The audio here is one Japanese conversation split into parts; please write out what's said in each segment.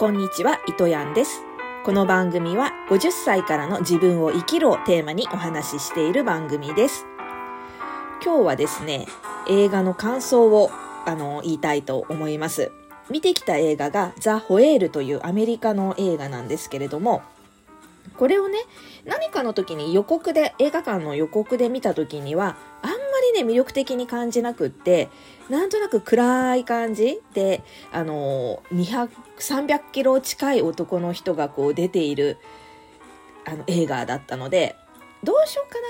こんにちは、糸やんです。この番組は50歳からの自分を生きるをテーマにお話ししている番組です。今日はですね、映画の感想をあの言いたいと思います。見てきた映画がザ・ホエールというアメリカの映画なんですけれども、これをね、何かの時に予告で、映画館の予告で見た時には、ありね、魅力的に感じなくって、なんとなく暗い感じで、あの、200、300キロ近い男の人がこう出ている、あの、映画だったので、どうしようかな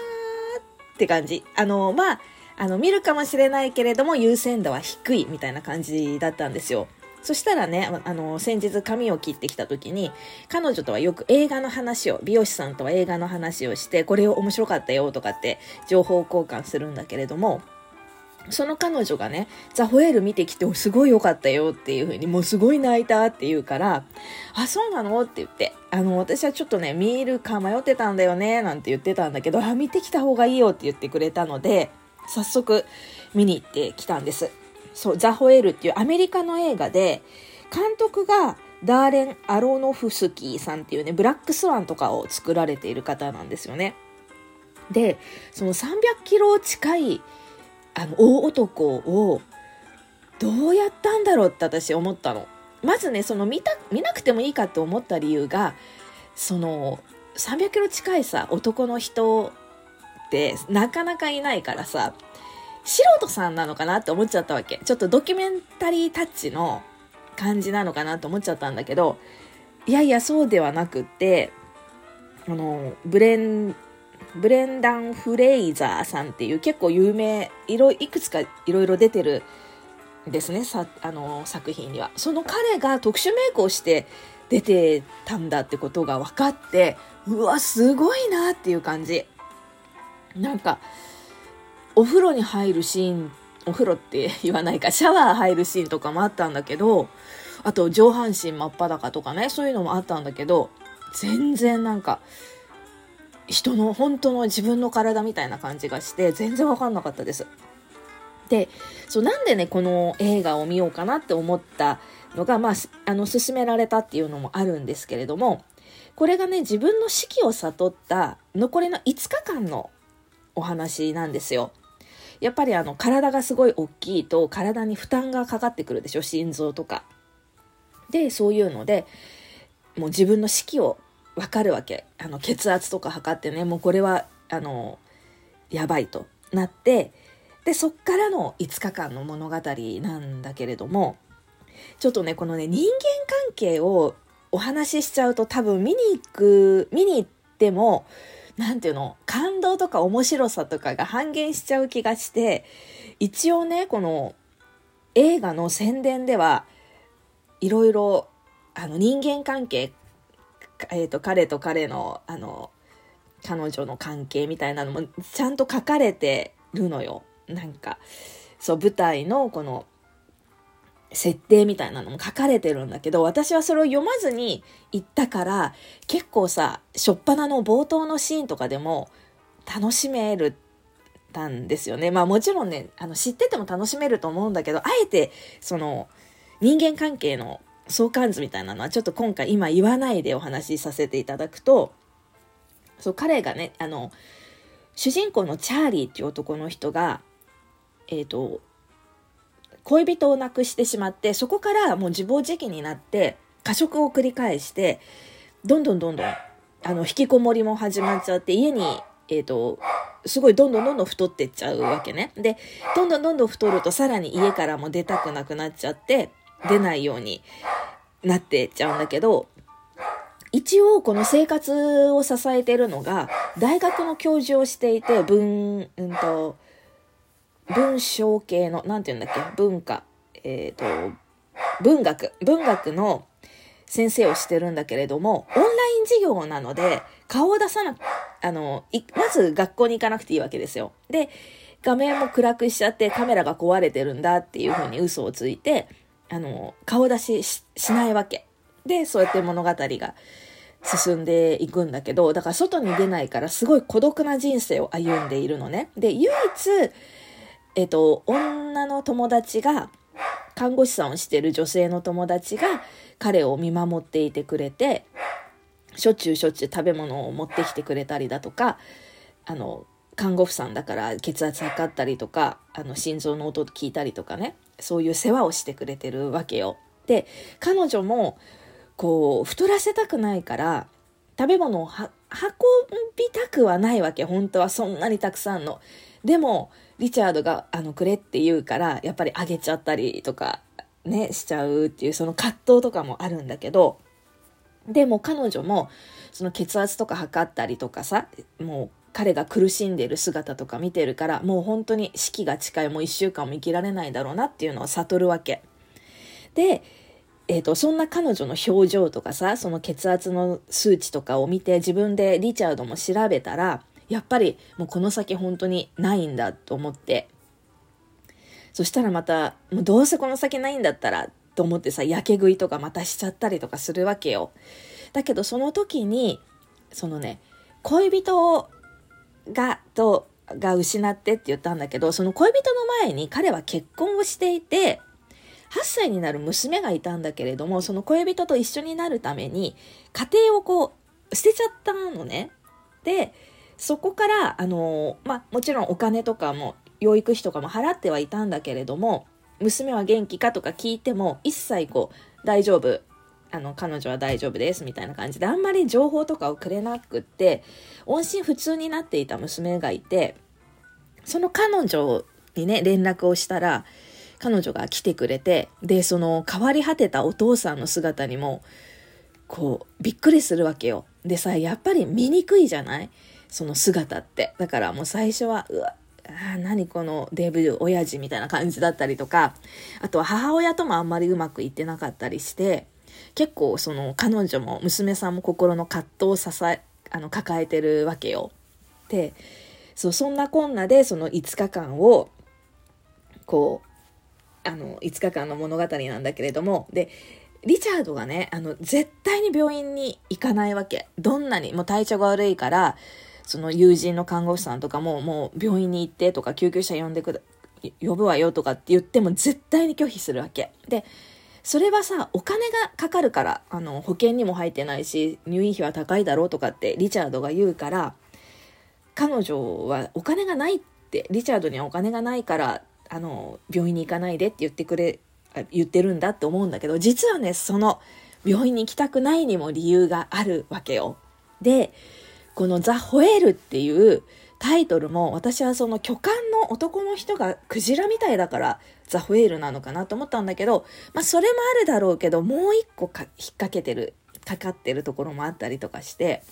ーって感じ。あの、まあ、あの、見るかもしれないけれども、優先度は低いみたいな感じだったんですよ。そしたらね、あの、先日髪を切ってきた時に、彼女とはよく映画の話を、美容師さんとは映画の話をして、これを面白かったよとかって情報交換するんだけれども、その彼女がね、ザ・ホエール見てきて、すごい良かったよっていう風に、もうすごい泣いたって言うから、あ、そうなの？って言って、あの、私はちょっとね、見るか迷ってたんだよね、なんて言ってたんだけど、あ、見てきた方がいいよって言ってくれたので、早速見に行ってきたんです。そう、ザ・ホエールっていうアメリカの映画で、監督がダーレン・アロノフスキーさんっていうね、ブラックスワンとかを作られている方なんですよね。で、その300キロ近いあの大男をどうやったんだろうって私思ったの。まずね、その見た、見なくてもいいかと思った理由が、その300キロ近いさ、男の人ってなかなかいないからさ、素人さんなのかなって思っちゃったわけ。ちょっとドキュメンタリータッチの感じなのかなと思っちゃったんだけど、いやいや、そうではなくって、あの、ブレン、ブレンダン・フレイザーさんっていう結構有名、いろ、いくつかいろいろ出てるですね、さ、あの、作品には。その彼が特殊メイクをして出てたんだってことが分かって、うわ、すごいなっていう感じ。なんか、お風呂に入るシーン、お風呂って言わないか、シャワー入るシーンとかもあったんだけど、あと上半身真っ裸とかね、そういうのもあったんだけど、全然なんか、人の本当の自分の体みたいな感じがして、全然わかんなかったです。で、そう、なんでね、この映画を見ようかなって思ったのが、まあ、あの、勧められたっていうのもあるんですけれども、これがね、自分の死期を悟った残りの5日間のお話なんですよ。やっぱりあの体がすごい大きいと体に負担がかかってくるでしょ心臓とか。でそういうのでもう自分の死期を分かるわけあの血圧とか測ってねもうこれはあのやばいとなってでそっからの5日間の物語なんだけれどもちょっとねこのね人間関係をお話ししちゃうと多分見に行く見に行ってもなんていうの？感動とか面白さとかが半減しちゃう気がして一応ねこの映画の宣伝ではいろいろあの人間関係、えーと、彼と彼のあの彼女の関係みたいなのもちゃんと書かれてるのよ。なんかそう舞台のこの設定みたいなのも書かれてるんだけど、私はそれを読まずに行ったから、結構さ、初っ端の冒頭のシーンとかでも楽しめるたんですよね。まあもちろんね、あの知ってても楽しめると思うんだけど、あえてその人間関係の相関図みたいなのはちょっと今回今言わないでお話しさせていただくと、そう彼がね、あの、主人公のチャーリーっていう男の人が、えっ、ー、と、恋人を亡くしてしまってそこからもう自暴自棄になって過食を繰り返してどんどんどんどんあの引きこもりも始まっちゃって家に、えーと、すごいどんどんどんどん太ってっちゃうわけね。でどんどんどんどん太るとさらに家からも出たくなくなっちゃって出ないようになってっちゃうんだけど一応この生活を支えてるのが大学の教授をしていて文うんと文章系の、なんて言うんだっけ？文化。えっ、ー、と、文学。文学の先生をしてるんだけれども、オンライン授業なので、顔を出さな、あの、まず学校に行かなくていいわけですよ。で、画面も暗くしちゃってカメラが壊れてるんだっていうふうに嘘をついて、あの、顔出ししないわけ。で、そうやって物語が進んでいくんだけど、だから外に出ないからすごい孤独な人生を歩んでいるのね。で、唯一、えっと、女の友達が看護師さんをしてる女性の友達が彼を見守っていてくれて、しょっちゅうしょっちゅう食べ物を持ってきてくれたりだとか、あの、看護婦さんだから血圧測ったりとか、あの、心臓の音聞いたりとかね、そういう世話をしてくれてるわけよ。で、彼女も、こう、太らせたくないから、食べ物を運びたくはないわけ、本当はそんなにたくさんの。でも、リチャードが、あの、くれって言うから、やっぱりあげちゃったりとか、ね、しちゃうっていう、その葛藤とかもあるんだけど、でも彼女も、その血圧とか測ったりとかさ、もう彼が苦しんでる姿とか見てるから、もう本当に死期が近い、もう一週間も生きられないだろうなっていうのを悟るわけ。で、えーと、そんな彼女の表情とかさその血圧の数値とかを見て自分でリチャードも調べたらやっぱりもうこの先本当にないんだと思ってそしたらまたもうどうせこの先ないんだったらと思ってさやけ食いとかまたしちゃったりとかするわけよだけどその時にそのね恋人がとが失ってって言ったんだけどその恋人の前に彼は結婚をしていて8歳になる娘がいたんだけれども、その恋人と一緒になるために、家庭をこう、捨てちゃったのね。で、そこから、あの、まあ、もちろんお金とかも、養育費とかも払ってはいたんだけれども、娘は元気か？とか聞いても、一切こう、大丈夫？あの、彼女は大丈夫です、みたいな感じで、あんまり情報とかをくれなくって、音信不通になっていた娘がいて、その彼女にね、連絡をしたら、彼女が来てくれて、で、その変わり果てたお父さんの姿にも、こう、びっくりするわけよ。でさ、やっぱり見にくいじゃない？その姿って。だからもう最初は、うわ、あ何このデブ親父みたいな感じだったりとか、あとは母親ともあんまりうまくいってなかったりして、結構その彼女も娘さんも心の葛藤を支え、あの抱えてるわけよ。で、そうそんなこんなでその5日間をこうあの、5日間の物語なんだけれども、で、リチャードがね、あの、絶対に病院に行かないわけ。どんなに、もう体調が悪いから、その友人の看護師さんとかも、もう病院に行ってとか、救急車呼んでくだ、呼ぶわよとかって言っても絶対に拒否するわけ。で、それはさ、お金がかかるから、あの、保険にも入ってないし、入院費は高いだろうとかってリチャードが言うから、彼女はお金がないって、リチャードにはお金がないからあの、病院に行かないでって言ってくれ、言ってるんだって思うんだけど、実はね、その、病院に行きたくないにも理由があるわけよ。で、このザ・ホエールっていうタイトルも私はその巨漢の男の人がクジラみたいだからザ・ホエールなのかなと思ったんだけど、まあそれもあるだろうけど、もう一個か引っ掛けてる、かかってるところもあったりとかして、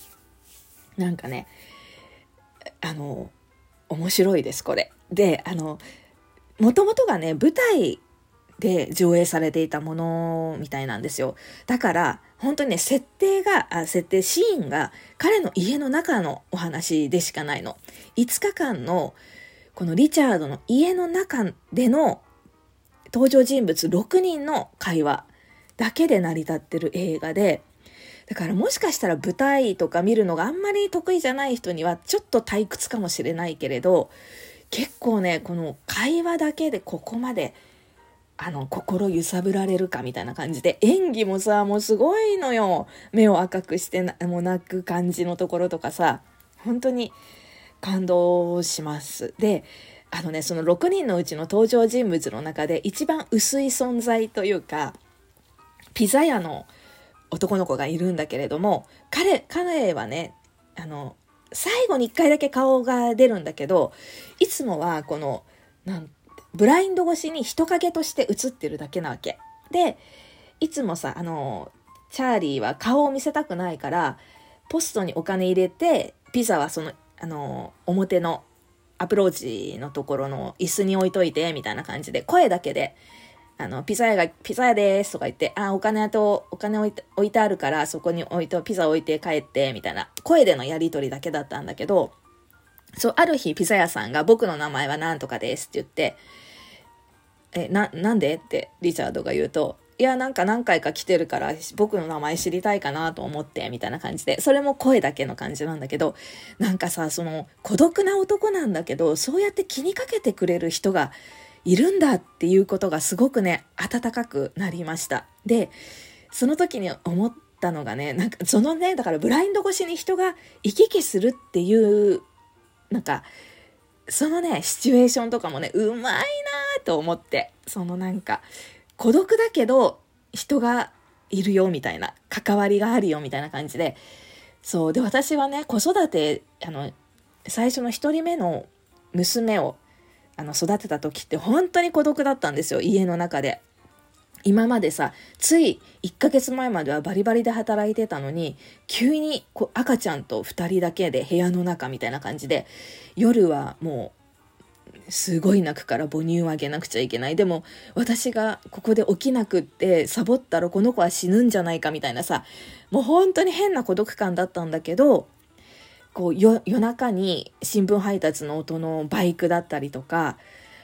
なんかね、あの、面白いです、これ。で、あの、もともとがね、舞台で上映されていたものみたいなんですよ。だから、本当にね、設定が、あ設定、シーンが彼の家の中のお話でしかないの。5日間の、このリチャードの家の中での登場人物6人の会話だけで成り立ってる映画で、だからもしかしたら舞台とか見るのがあんまり得意じゃない人にはちょっと退屈かもしれないけれど、結構ね、この会話だけでここまで、あの、心揺さぶられるかみたいな感じで、演技もさ、もうすごいのよ。目を赤くしてもう泣く感じのところとかさ、本当に感動します。で、あのね、その6人のうちの登場人物の中で一番薄い存在というか、ピザ屋の男の子がいるんだけれども、彼、彼はね、あの、最後に一回だけ顔が出るんだけど、いつもはこの、なんブラインド越しに人影として映ってるだけなわけ。で、いつもさ、あの、チャーリーは顔を見せたくないから、ポストにお金入れて、ピザはその、あの、表のアプローチのところの椅子に置いといて、みたいな感じで、声だけで、あの、ピザ屋が、ピザ屋ですとか言って、あ、お金と、お金置いて、置いてあるから、そこに置いて、ピザ置いて帰って、みたいな、声でのやりとりだけだったんだけど、そう、ある日、ピザ屋さんが、僕の名前は何とかですって言って、え、な、なんで？ってリチャードが言うと、いや、なんか何回か来てるから、僕の名前知りたいかなと思って、みたいな感じで、それも声だけの感じなんだけど、なんかさ、その、孤独な男なんだけど、そうやって気にかけてくれる人がいるんだっていうことがすごくね、温かくなりました。で、その時に思ったのがね、なんかそのね、だからブラインド越しに人が行き来するっていう、なんか、そのね、シチュエーションとかもね、うまいなと思って、そのなんか、孤独だけど人がいるよみたいな、関わりがあるよみたいな感じで、そう。で、私はね、子育て、あの、最初の一人目の娘をあの育てた時って本当に孤独だったんですよ家の中で。今までさつい1ヶ月前まではバリバリで働いてたのに急にこう赤ちゃんと2人だけで部屋の中みたいな感じで夜はもうすごい泣くから母乳をあげなくちゃいけない。でも私がここで起きなくってサボったらこの子は死ぬんじゃないかみたいなさもう本当に変な孤独感だったんだけどこう夜中に新聞配達の音のバイクだったりとか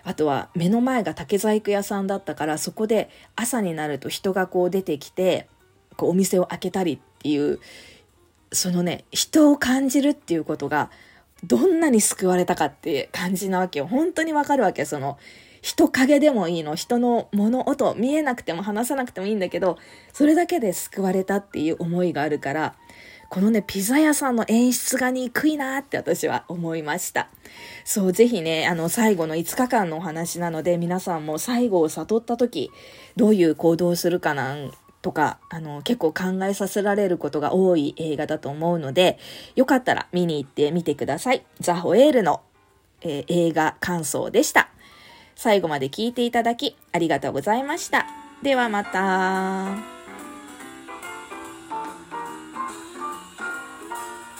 あとは目の前が竹細工屋さんだったからそこで朝になると人がこう出てきてこうお店を開けたりっていうそのね人を感じるっていうことがどんなに救われたかっていう感じなわけよ。本当にわかるわけその人影でもいいの人の物音見えなくても話さなくてもいいんだけどそれだけで救われたっていう思いがあるからこのね、ピザ屋さんの演出が憎いなって私は思いました。そう、ぜひね、あの、最後の5日間のお話なので、皆さんも最後を悟った時、どういう行動をするかなんとか、あの、結構考えさせられることが多い映画だと思うので、よかったら見に行ってみてください。ザ・ホエールの、えー、映画感想でした。最後まで聞いていただきありがとうございました。ではまた。